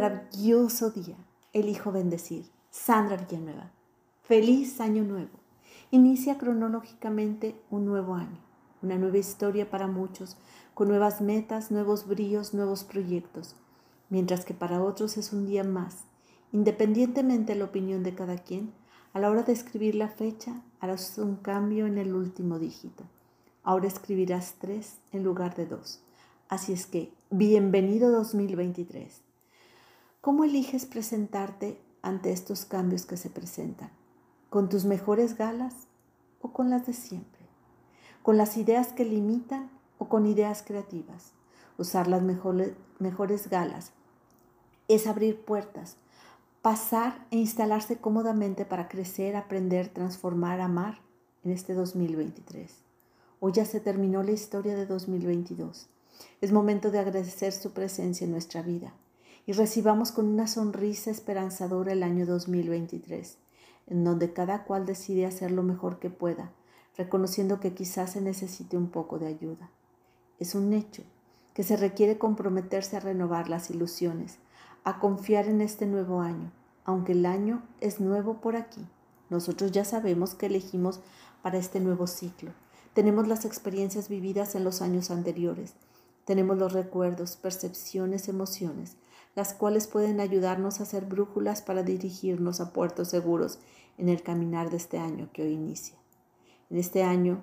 maravilloso día. Elijo bendecir. Sandra Villanueva. Feliz año nuevo. Inicia cronológicamente un nuevo año, una nueva historia para muchos, con nuevas metas, nuevos bríos, nuevos proyectos, mientras que para otros es un día más. Independientemente de la opinión de cada quien, a la hora de escribir la fecha harás un cambio en el último dígito. Ahora escribirás tres en lugar de dos. Así es que, bienvenido 2023. ¿Cómo eliges presentarte ante estos cambios que se presentan? ¿Con tus mejores galas o con las de siempre? ¿Con las ideas que limitan o con ideas creativas? Usar las mejores, galas es abrir puertas, pasar e instalarse cómodamente para crecer, aprender, transformar, amar en este 2023. Hoy ya se terminó la historia de 2022. Es momento de agradecer su presencia en nuestra vida y recibamos con una sonrisa esperanzadora el año 2023, en donde cada cual decide hacer lo mejor que pueda, reconociendo que quizás se necesite un poco de ayuda. Es un hecho que se requiere comprometerse a renovar las ilusiones, a confiar en este nuevo año, aunque el año es nuevo por aquí. Nosotros ya sabemos que elegimos para este nuevo ciclo. Tenemos las experiencias vividas en los años anteriores tenemos los recuerdos, percepciones, emociones, las cuales pueden ayudarnos a ser brújulas para dirigirnos a puertos seguros en el caminar de este año que hoy inicia. En este año,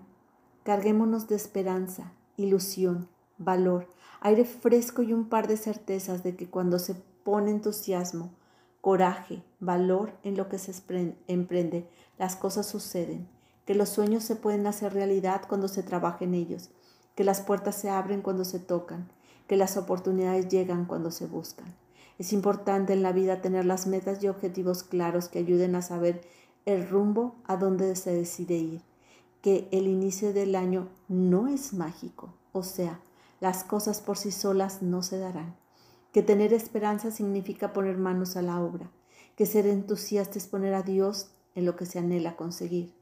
carguémonos de esperanza, ilusión, valor, aire fresco y un par de certezas de que cuando se pone entusiasmo, coraje, valor en lo que se emprende, las cosas suceden, que los sueños se pueden hacer realidad cuando se trabaja en ellos que las puertas se abren cuando se tocan, que las oportunidades llegan cuando se buscan. Es importante en la vida tener las metas y objetivos claros que ayuden a saber el rumbo a donde se decide ir, que el inicio del año no es mágico, o sea, las cosas por sí solas no se darán, que tener esperanza significa poner manos a la obra, que ser entusiasta es poner a Dios en lo que se anhela conseguir,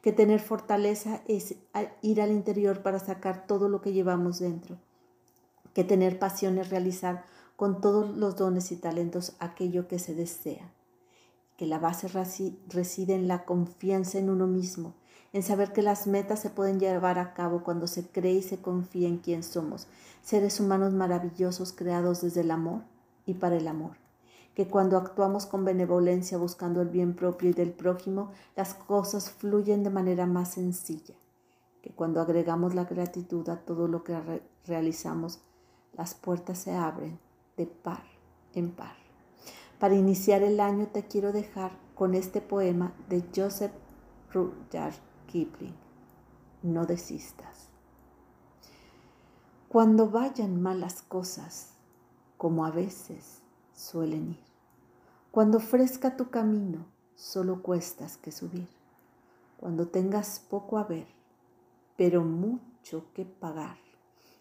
que tener fortaleza es ir al interior para sacar todo lo que llevamos dentro, que tener pasión es realizar con todos los dones y talentos aquello que se desea, que la base reside en la confianza en uno mismo, en saber que las metas se pueden llevar a cabo cuando se cree y se confía en quién somos, seres humanos maravillosos creados desde el amor y para el amor. Que cuando actuamos con benevolencia buscando el bien propio y del prójimo, las cosas fluyen de manera más sencilla, que cuando agregamos la gratitud a todo lo que realizamos, las puertas se abren de par en par. Para iniciar el año te quiero dejar con este poema de Joseph Rudyard Kipling. No desistas. Cuando vayan malas cosas, como a veces suelen ir. Cuando ofrezca tu camino, solo cuestas que subir. Cuando tengas poco a ver, pero mucho que pagar.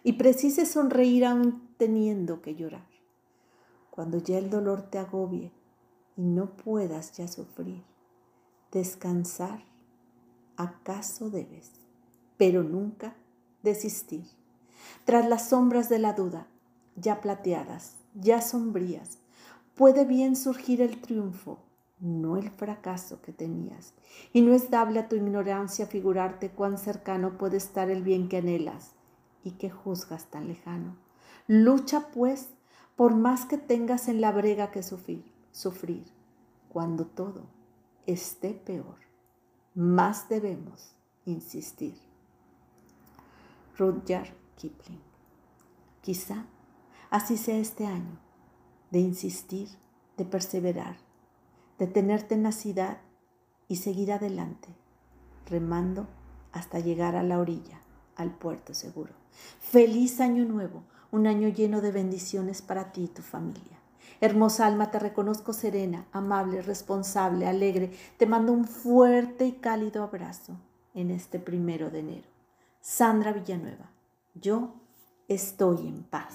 Y precises sonreír aún teniendo que llorar. Cuando ya el dolor te agobie y no puedas ya sufrir. Descansar, acaso debes, pero nunca desistir. Tras las sombras de la duda, ya plateadas, ya sombrías, puede bien surgir el triunfo, no el fracaso que tenías. Y no es dable a tu ignorancia figurarte cuán cercano puede estar el bien que anhelas y que juzgas tan lejano. Lucha, pues, por más que tengas en la brega que sufrir, sufrir. Cuando todo esté peor, más debemos insistir. Rudyard Kipling. Quizá así sea este año de insistir, de perseverar, de tener tenacidad y seguir adelante, remando hasta llegar a la orilla, al puerto seguro. Feliz año nuevo, un año lleno de bendiciones para ti y tu familia. Hermosa alma, te reconozco serena, amable, responsable, alegre. Te mando un fuerte y cálido abrazo en este primero de enero. Sandra Villanueva, yo estoy en paz.